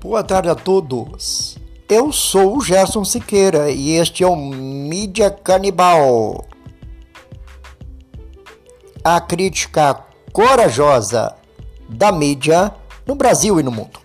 Boa tarde a todos. Eu sou o Gerson Siqueira e este é o Mídia Canibal. A crítica corajosa da mídia no Brasil e no mundo.